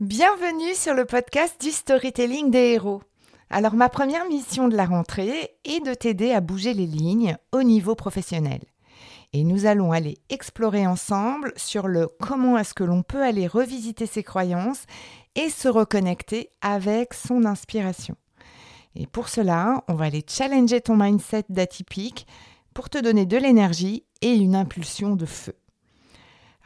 Bienvenue sur le podcast du storytelling des héros. Alors ma première mission de la rentrée est de t'aider à bouger les lignes au niveau professionnel. Et nous allons aller explorer ensemble sur le comment est-ce que l'on peut aller revisiter ses croyances et se reconnecter avec son inspiration. Et pour cela, on va aller challenger ton mindset d'atypique pour te donner de l'énergie et une impulsion de feu.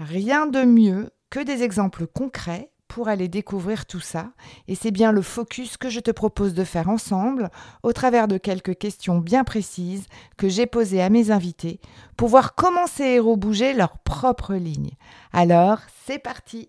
Rien de mieux que des exemples concrets pour aller découvrir tout ça. Et c'est bien le focus que je te propose de faire ensemble au travers de quelques questions bien précises que j'ai posées à mes invités pour voir comment ces héros bougeaient leur propre ligne. Alors, c'est parti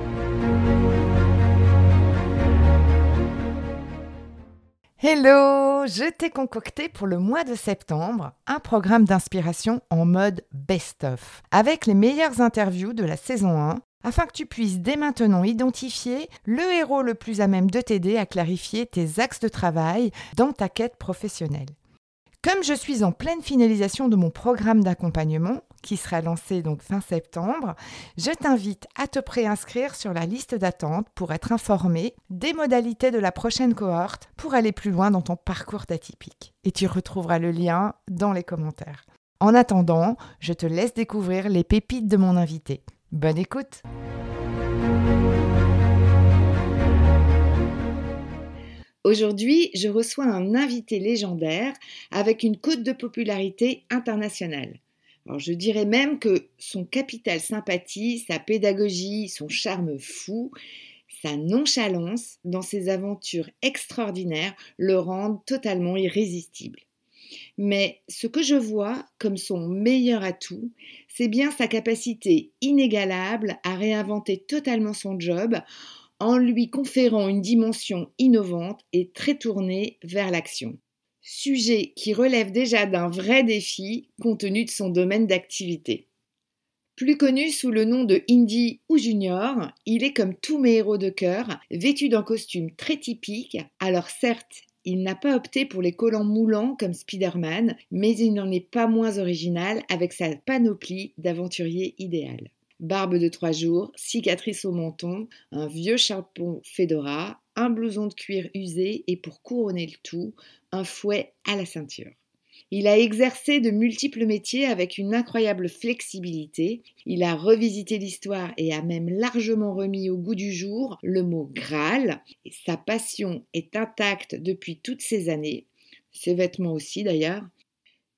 Hello, je t'ai concocté pour le mois de septembre un programme d'inspiration en mode best-of, avec les meilleures interviews de la saison 1, afin que tu puisses dès maintenant identifier le héros le plus à même de t'aider à clarifier tes axes de travail dans ta quête professionnelle. Comme je suis en pleine finalisation de mon programme d'accompagnement, qui sera lancé donc fin septembre, je t'invite à te préinscrire sur la liste d'attente pour être informé des modalités de la prochaine cohorte pour aller plus loin dans ton parcours d'atypique. Et tu retrouveras le lien dans les commentaires. En attendant, je te laisse découvrir les pépites de mon invité. Bonne écoute Aujourd'hui, je reçois un invité légendaire avec une cote de popularité internationale. Je dirais même que son capital sympathie, sa pédagogie, son charme fou, sa nonchalance dans ses aventures extraordinaires le rendent totalement irrésistible. Mais ce que je vois comme son meilleur atout, c'est bien sa capacité inégalable à réinventer totalement son job en lui conférant une dimension innovante et très tournée vers l'action sujet qui relève déjà d'un vrai défi compte tenu de son domaine d'activité. Plus connu sous le nom de Indy ou Junior, il est comme tous mes héros de cœur, vêtu d'un costume très typique. Alors certes, il n'a pas opté pour les collants moulants comme Spider-Man, mais il n'en est pas moins original avec sa panoplie d'aventurier idéal. Barbe de trois jours, cicatrice au menton, un vieux chapeau fedora, un blouson de cuir usé et pour couronner le tout, un fouet à la ceinture. Il a exercé de multiples métiers avec une incroyable flexibilité. Il a revisité l'histoire et a même largement remis au goût du jour le mot Graal. sa passion est intacte depuis toutes ces années. Ses vêtements aussi d'ailleurs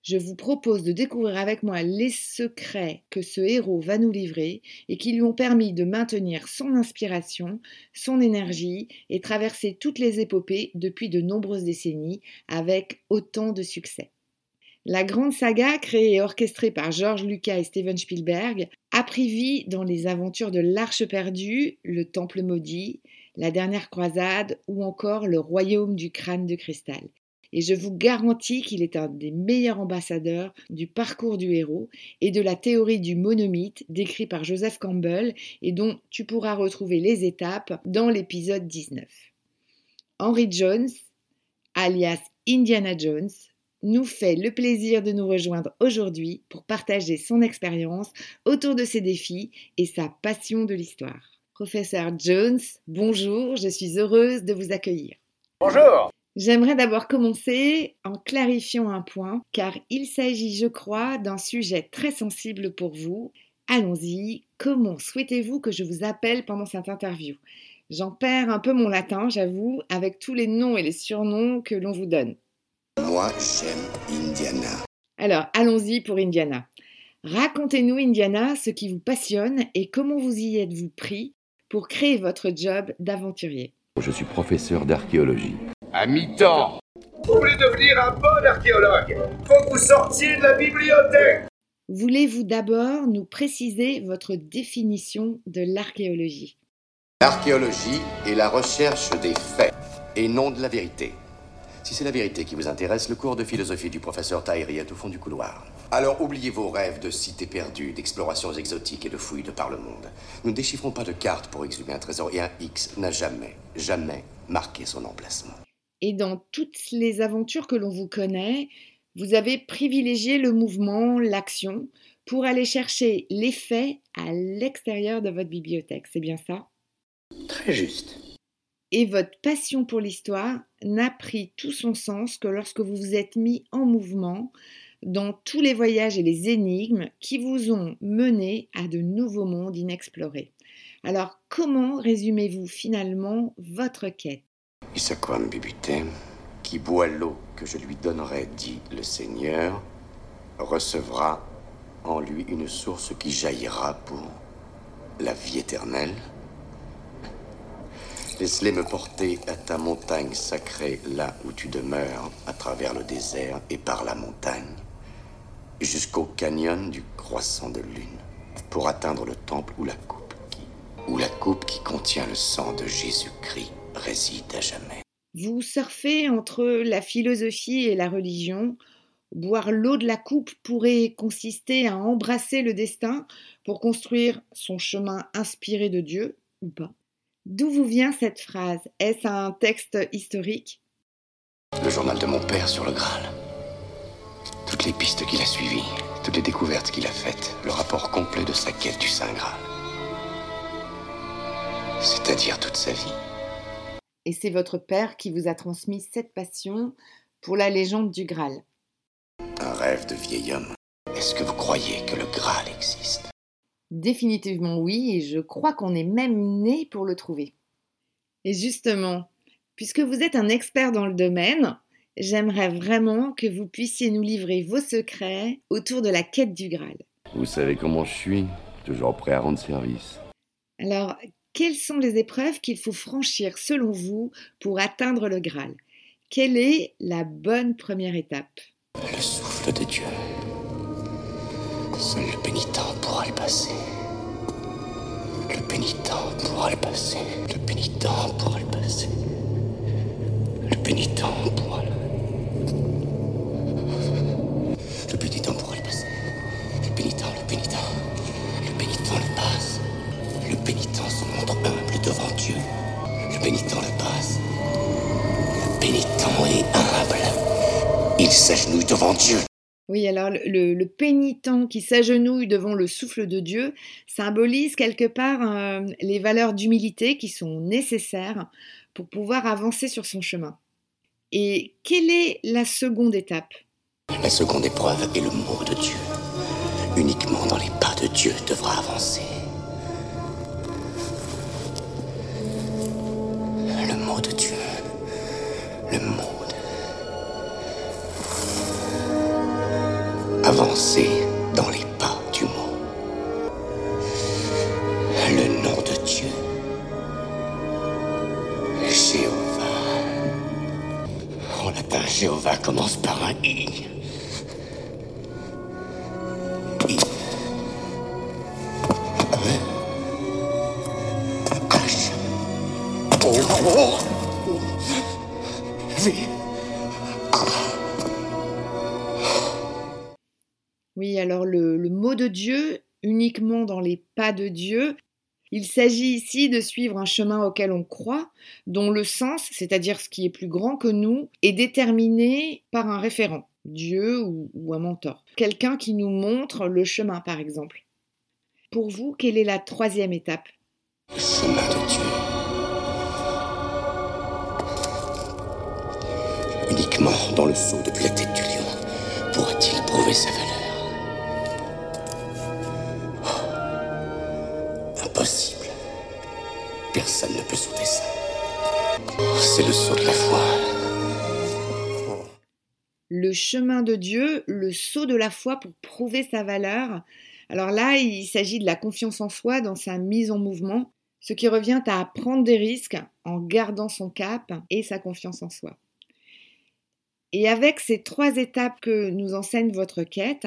je vous propose de découvrir avec moi les secrets que ce héros va nous livrer et qui lui ont permis de maintenir son inspiration, son énergie et traverser toutes les épopées depuis de nombreuses décennies avec autant de succès. La grande saga, créée et orchestrée par George Lucas et Steven Spielberg, a pris vie dans les aventures de l'Arche perdue, le Temple maudit, la dernière croisade ou encore le royaume du crâne de cristal et je vous garantis qu'il est un des meilleurs ambassadeurs du parcours du héros et de la théorie du monomythe décrit par Joseph Campbell et dont tu pourras retrouver les étapes dans l'épisode 19. Henry Jones, alias Indiana Jones, nous fait le plaisir de nous rejoindre aujourd'hui pour partager son expérience autour de ses défis et sa passion de l'histoire. Professeur Jones, bonjour, je suis heureuse de vous accueillir. Bonjour. J'aimerais d'abord commencer en clarifiant un point, car il s'agit, je crois, d'un sujet très sensible pour vous. allons-y. Comment souhaitez-vous que je vous appelle pendant cette interview? J'en perds un peu mon latin, j'avoue, avec tous les noms et les surnoms que l'on vous donne. Moi, j'aime Indiana. Alors, allons-y pour Indiana. Racontez-nous, Indiana, ce qui vous passionne et comment vous y êtes-vous pris pour créer votre job d'aventurier? Je suis professeur d'archéologie. À mi-temps Vous voulez devenir un bon archéologue Faut que vous sortiez de la bibliothèque Voulez-vous d'abord nous préciser votre définition de l'archéologie? L'archéologie est la recherche des faits et non de la vérité. Si c'est la vérité qui vous intéresse, le cours de philosophie du professeur Tahiri est au fond du couloir. Alors oubliez vos rêves de cités perdues, d'explorations exotiques et de fouilles de par le monde. Nous ne déchiffrons pas de cartes pour exhumer un trésor et un X n'a jamais, jamais marqué son emplacement. Et dans toutes les aventures que l'on vous connaît, vous avez privilégié le mouvement, l'action, pour aller chercher les faits à l'extérieur de votre bibliothèque. C'est bien ça? Très juste. Et votre passion pour l'histoire n'a pris tout son sens que lorsque vous vous êtes mis en mouvement dans tous les voyages et les énigmes qui vous ont mené à de nouveaux mondes inexplorés. Alors, comment résumez-vous finalement votre quête? Qui boit l'eau que je lui donnerai, dit le Seigneur, recevra en lui une source qui jaillira pour la vie éternelle. Laisse-les me porter à ta montagne sacrée, là où tu demeures, à travers le désert et par la montagne, jusqu'au canyon du croissant de lune, pour atteindre le temple où la coupe qui, où la coupe qui contient le sang de Jésus-Christ réside à jamais. Vous surfez entre la philosophie et la religion. Boire l'eau de la coupe pourrait consister à embrasser le destin pour construire son chemin inspiré de Dieu, ou pas D'où vous vient cette phrase? Est-ce un texte historique? Le journal de mon père sur le Graal. Toutes les pistes qu'il a suivies, toutes les découvertes qu'il a faites, le rapport complet de sa quête du Saint Graal. C'est-à-dire toute sa vie. Et c'est votre père qui vous a transmis cette passion pour la légende du Graal. Un rêve de vieil homme. Est-ce que vous croyez que le Graal existe? Définitivement oui, et je crois qu'on est même né pour le trouver. Et justement, puisque vous êtes un expert dans le domaine, j'aimerais vraiment que vous puissiez nous livrer vos secrets autour de la quête du Graal. Vous savez comment je suis, toujours prêt à rendre service. Alors, quelles sont les épreuves qu'il faut franchir selon vous pour atteindre le Graal? Quelle est la bonne première étape? Le souffle de Dieu. Seul le pénitent pourra le passer. Le pénitent pourra le passer. Le pénitent pourra le passer. Le pénitent pourra le... devant Dieu. Oui, alors le, le pénitent qui s'agenouille devant le souffle de Dieu symbolise quelque part euh, les valeurs d'humilité qui sont nécessaires pour pouvoir avancer sur son chemin. Et quelle est la seconde étape? La seconde épreuve est le mot de Dieu. Uniquement dans les pas de Dieu devra avancer. Dieu. Jéhovah. En latin, Jéhovah commence par un I. I. H. O. V. Oui, alors le mot de Dieu, uniquement dans les pas de Dieu, il s'agit ici de suivre un chemin auquel on croit, dont le sens, c'est-à-dire ce qui est plus grand que nous, est déterminé par un référent, Dieu ou, un mentor. Quelqu'un qui nous montre le chemin, par exemple. Pour vous, quelle est la troisième étape? Le chemin de Dieu. Uniquement dans le saut depuis la tête du lion pourra-t-il prouver sa valeur. Personne ne peut sauter ça. C'est le saut de la foi. Le chemin de Dieu, le saut de la foi pour prouver sa valeur. Alors là, il s'agit de la confiance en soi dans sa mise en mouvement, ce qui revient à prendre des risques en gardant son cap et sa confiance en soi. Et avec ces trois étapes que nous enseigne votre quête,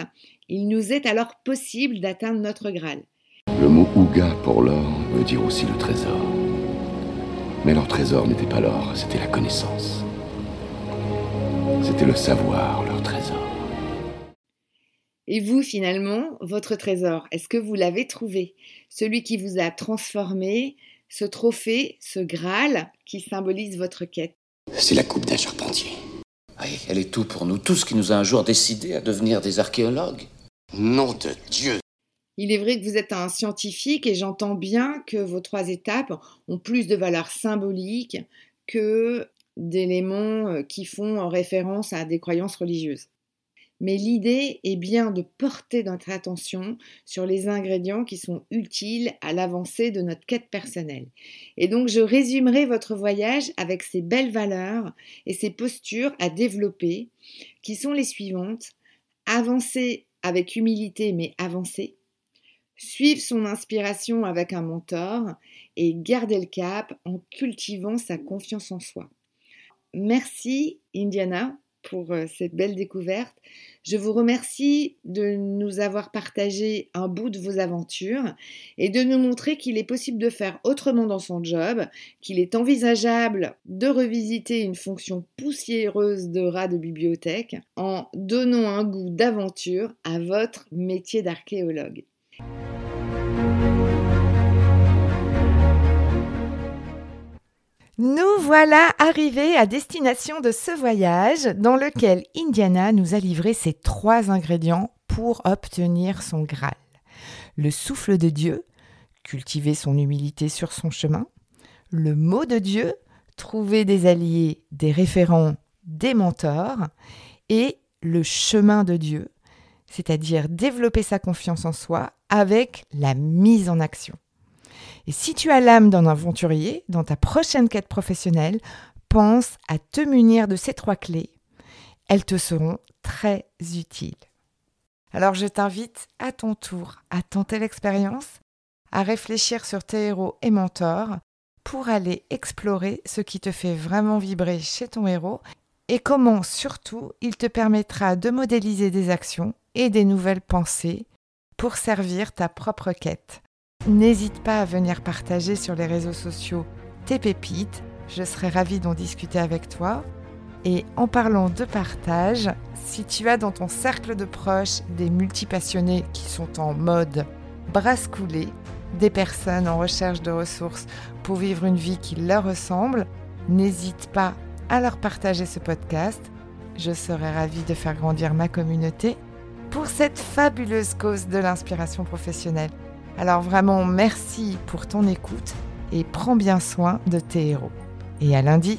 il nous est alors possible d'atteindre notre Graal. Le mot Ouga pour l'or veut dire aussi le trésor. Mais leur trésor n'était pas l'or, c'était la connaissance. C'était le savoir, leur trésor. Et vous, finalement, votre trésor, est-ce que vous l'avez trouvé? Celui qui vous a transformé, ce trophée, ce Graal qui symbolise votre quête C'est la coupe d'un charpentier. Oui, elle est tout pour nous, tout ce qui nous a un jour décidé à devenir des archéologues. Nom de Dieu Il est vrai que vous êtes un scientifique et j'entends bien que vos trois étapes ont plus de valeur symbolique que d'éléments euh, qui font référence à des croyances religieuses. Mais l'idée est bien de porter notre attention sur les ingrédients qui sont utiles à l'avancée de notre quête personnelle. Et donc je résumerai votre voyage avec ces belles valeurs et ces postures à développer, qui sont les suivantes. Avancer avec humilité mais avancer. Suivre son inspiration avec un mentor et garder le cap en cultivant sa confiance en soi. Merci Indiana pour euh, cette belle découverte. Je vous remercie de nous avoir partagé un bout de vos aventures et de nous montrer qu'il est possible de faire autrement dans son job, qu'il est envisageable de revisiter une fonction poussiéreuse de rat de bibliothèque en donnant un goût d'aventure à votre métier d'archéologue. Nous voilà arrivés à destination de ce voyage dans lequel Indiana nous a livré ses trois ingrédients pour obtenir son Graal. Le souffle de Dieu, cultiver son humilité sur son chemin, le mot de Dieu, trouver des alliés, des référents, des mentors, et le chemin de Dieu, c'est-à-dire développer sa confiance en soi avec la mise en action. Et si tu as l'âme d'un aventurier dans ta prochaine quête professionnelle, pense à te munir de ces trois clés. Elles te seront très utiles. Alors je t'invite à ton tour à tenter l'expérience, à réfléchir sur tes héros et mentors pour aller explorer ce qui te fait vraiment vibrer chez ton héros et comment surtout il te permettra de modéliser des actions et des nouvelles pensées pour servir ta propre quête. N'hésite pas à venir partager sur les réseaux sociaux tes pépites, je serai ravie d'en discuter avec toi. Et en parlant de partage, si tu as dans ton cercle de proches des multipassionnés qui sont en mode brasse coulée, des personnes en recherche de ressources pour vivre une vie qui leur ressemble, n'hésite pas à leur partager ce podcast. Je serai ravie de faire grandir ma communauté pour cette fabuleuse cause de l'inspiration professionnelle. Alors vraiment, merci pour ton écoute et prends bien soin de tes héros. Et à lundi